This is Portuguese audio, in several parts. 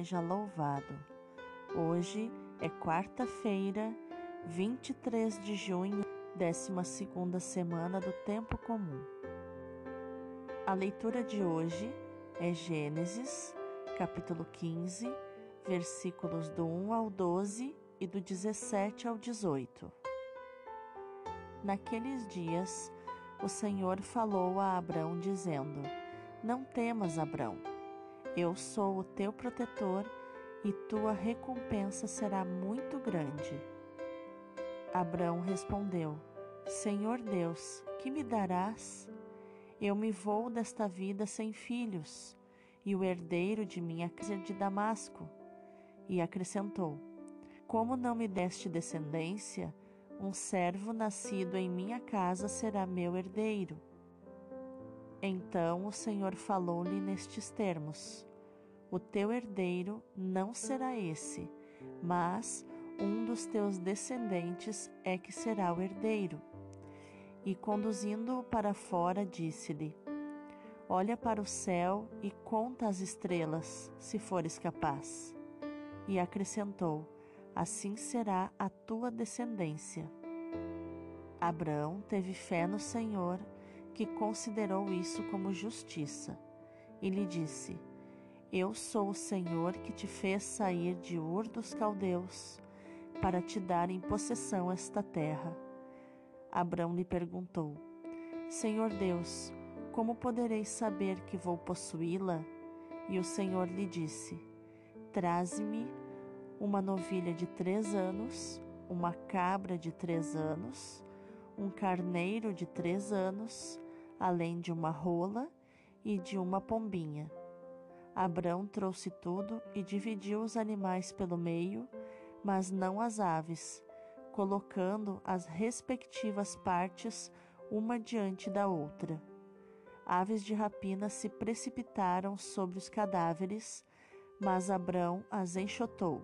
seja louvado. Hoje é quarta-feira, 23 de junho, 12 semana do Tempo Comum. A leitura de hoje é Gênesis, capítulo 15, versículos do 1 ao 12 e do 17 ao 18. Naqueles dias, o Senhor falou a Abrão, dizendo: Não temas, Abrão, eu sou o teu protetor e tua recompensa será muito grande. Abrão respondeu: Senhor Deus, que me darás? Eu me vou desta vida sem filhos, e o herdeiro de minha casa é de Damasco. E acrescentou: Como não me deste descendência, um servo nascido em minha casa será meu herdeiro. Então o Senhor falou-lhe nestes termos: O teu herdeiro não será esse, mas um dos teus descendentes é que será o herdeiro. E conduzindo-o para fora, disse-lhe: Olha para o céu e conta as estrelas, se fores capaz. E acrescentou: assim será a tua descendência. Abraão teve fé no Senhor, que considerou isso como justiça, e lhe disse: Eu sou o Senhor que te fez sair de Ur dos caldeus, para te dar em possessão esta terra. Abraão lhe perguntou: Senhor Deus, como poderei saber que vou possuí-la? E o Senhor lhe disse: Traze-me uma novilha de três anos, uma cabra de três anos, um carneiro de três anos, além de uma rola e de uma pombinha. Abrão trouxe tudo e dividiu os animais pelo meio, mas não as aves, colocando as respectivas partes uma diante da outra. Aves de rapina se precipitaram sobre os cadáveres, mas Abrão as enxotou.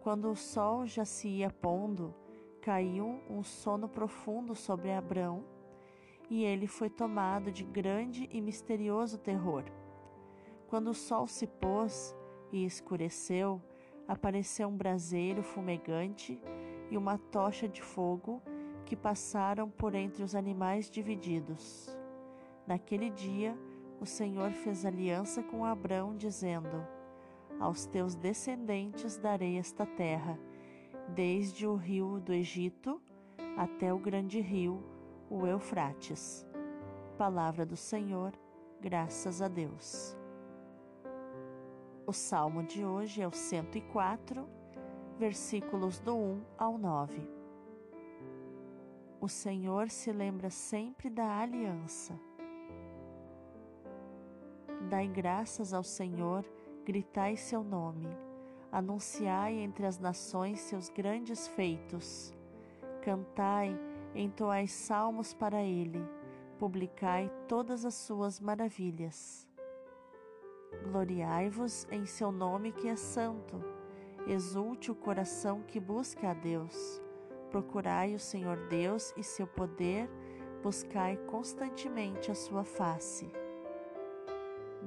Quando o sol já se ia pondo, caiu um sono profundo sobre Abrão, e ele foi tomado de grande e misterioso terror. Quando o sol se pôs e escureceu, apareceu um braseiro fumegante e uma tocha de fogo que passaram por entre os animais divididos. Naquele dia, o Senhor fez aliança com Abrão, dizendo: aos teus descendentes darei esta terra, desde o rio do Egito até o grande rio, o Eufrates. Palavra do Senhor, graças a Deus. O salmo de hoje é o 104, versículos do 1 ao 9. O Senhor se lembra sempre da aliança. Dai graças ao Senhor gritai seu nome, anunciai entre as nações seus grandes feitos. Cantai, entoai salmos para ele, publicai todas as suas maravilhas. Gloriai-vos em seu nome que é santo, exulte o coração que busca a Deus. Procurai o Senhor Deus e seu poder, buscai constantemente a sua face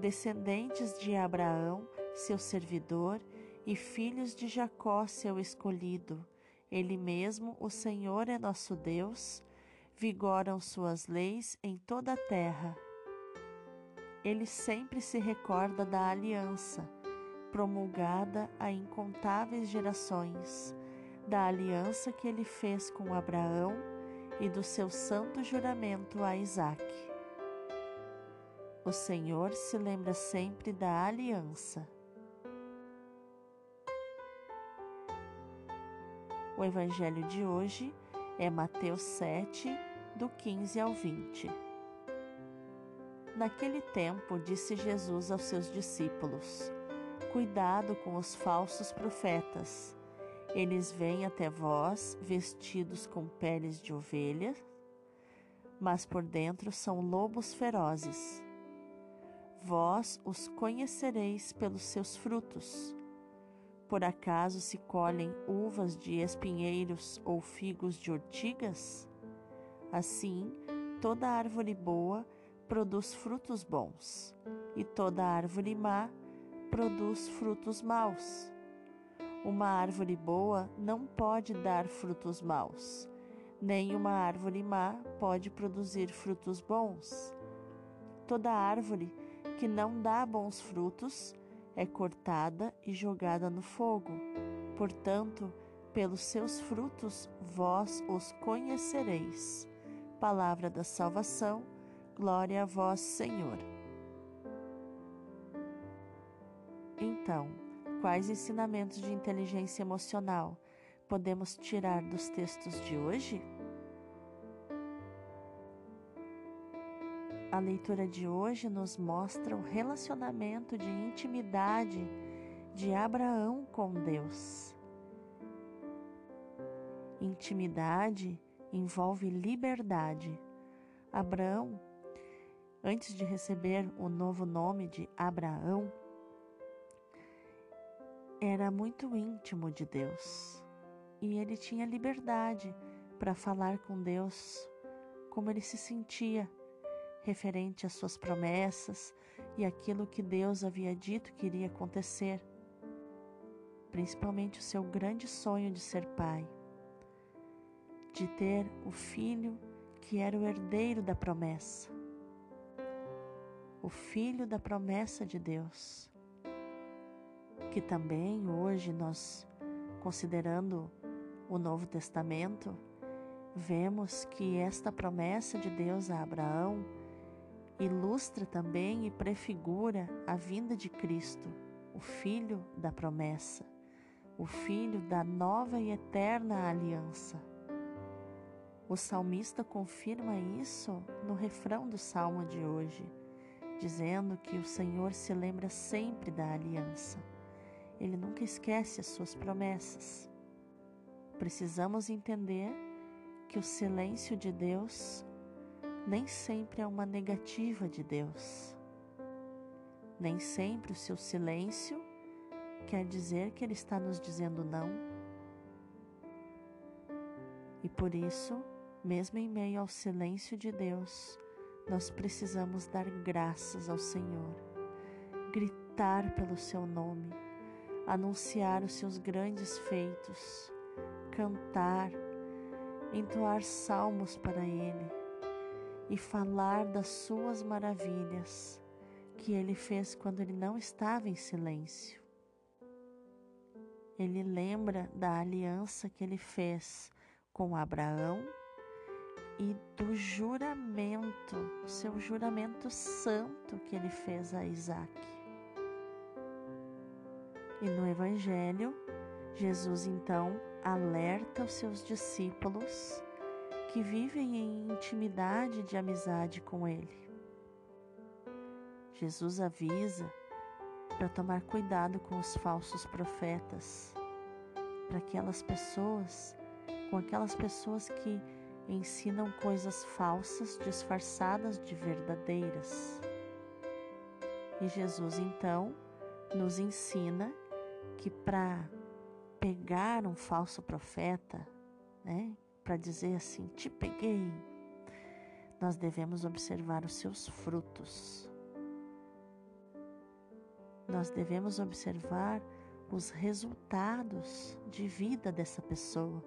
descendentes de Abraão, seu servidor, e filhos de Jacó, seu escolhido. Ele mesmo, o Senhor é nosso Deus, vigoram suas leis em toda a terra. Ele sempre se recorda da aliança, promulgada a incontáveis gerações, da aliança que ele fez com Abraão e do seu santo juramento a Isaque. O Senhor se lembra sempre da aliança. O Evangelho de hoje é Mateus 7, do 15 ao 20. Naquele tempo, disse Jesus aos seus discípulos: Cuidado com os falsos profetas. Eles vêm até vós vestidos com peles de ovelha, mas por dentro são lobos ferozes. Vós os conhecereis pelos seus frutos. Por acaso se colhem uvas de espinheiros ou figos de ortigas? Assim, toda árvore boa produz frutos bons, e toda árvore má produz frutos maus. Uma árvore boa não pode dar frutos maus, nem uma árvore má pode produzir frutos bons. Toda árvore que não dá bons frutos é cortada e jogada no fogo. Portanto, pelos seus frutos vós os conhecereis. Palavra da salvação, glória a vós, Senhor. Então, quais ensinamentos de inteligência emocional podemos tirar dos textos de hoje? A leitura de hoje nos mostra o relacionamento de intimidade de Abraão com Deus. Intimidade envolve liberdade. Abraão, antes de receber o novo nome de Abraão, era muito íntimo de Deus e ele tinha liberdade para falar com Deus como ele se sentia referente às suas promessas e aquilo que Deus havia dito que iria acontecer, principalmente o seu grande sonho de ser pai, de ter o filho que era o herdeiro da promessa, o filho da promessa de Deus, que também hoje nós, considerando o Novo Testamento, vemos que esta promessa de Deus a Abraão ilustra também e prefigura a vinda de Cristo, o Filho da promessa, o Filho da nova e eterna aliança. O salmista confirma isso no refrão do salmo de hoje, dizendo que o Senhor se lembra sempre da aliança. Ele nunca esquece as suas promessas. Precisamos entender que o silêncio de Deus nem sempre é uma negativa de Deus. Nem sempre o seu silêncio quer dizer que Ele está nos dizendo não. E por isso, mesmo em meio ao silêncio de Deus, nós precisamos dar graças ao Senhor, gritar pelo seu nome, anunciar os seus grandes feitos, cantar, entoar salmos para Ele e falar das suas maravilhas que ele fez quando ele não estava em silêncio. Ele lembra da aliança que ele fez com Abraão e do juramento, seu juramento santo que ele fez a Isaac. E no Evangelho, Jesus então alerta os seus discípulos que vivem em intimidade de amizade com Ele. Jesus avisa para tomar cuidado com os falsos profetas, para aquelas pessoas, com aquelas pessoas que ensinam coisas falsas disfarçadas de verdadeiras. E Jesus então nos ensina que para pegar um falso profeta, né, para dizer assim: Te peguei. Nós devemos observar os seus frutos. Nós devemos observar os resultados de vida dessa pessoa.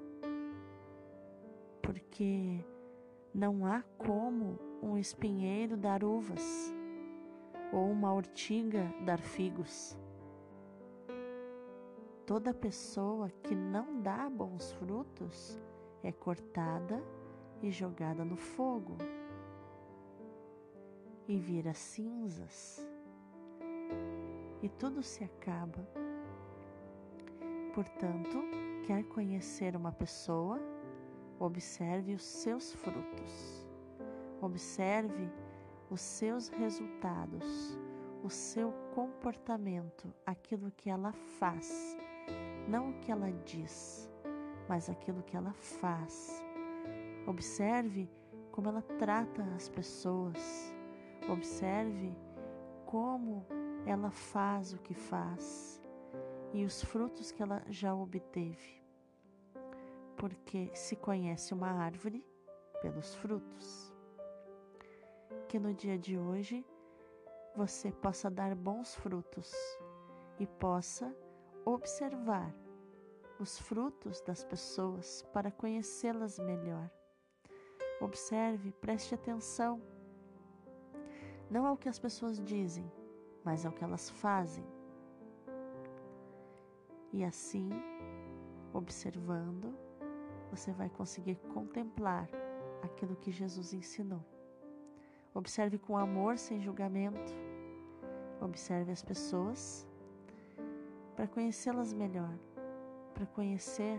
Porque não há como um espinheiro dar uvas ou uma ortiga dar figos. Toda pessoa que não dá bons frutos é cortada e jogada no fogo e vira cinzas. E tudo se acaba. Portanto, quer conhecer uma pessoa, observe os seus frutos, observe os seus resultados, o seu comportamento, aquilo que ela faz, não o que ela diz mas aquilo que ela faz. Observe como ela trata as pessoas. Observe como ela faz o que faz e os frutos que ela já obteve. Porque se conhece uma árvore pelos frutos. Que no dia de hoje você possa dar bons frutos e possa observar os frutos das pessoas para conhecê-las melhor. Observe, preste atenção, não ao que as pessoas dizem, mas ao que elas fazem. E assim, observando, você vai conseguir contemplar aquilo que Jesus ensinou. Observe com amor, sem julgamento. Observe as pessoas para conhecê-las melhor, para conhecer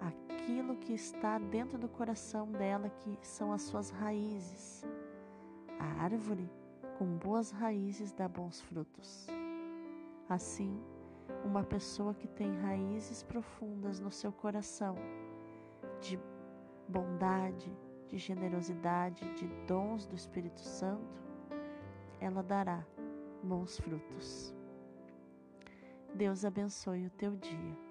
aquilo que está dentro do coração dela, que são as suas raízes. A árvore com boas raízes dá bons frutos. Assim, uma pessoa que tem raízes profundas no seu coração, de bondade, de generosidade, de dons do Espírito Santo, ela dará bons frutos. Deus abençoe o teu dia.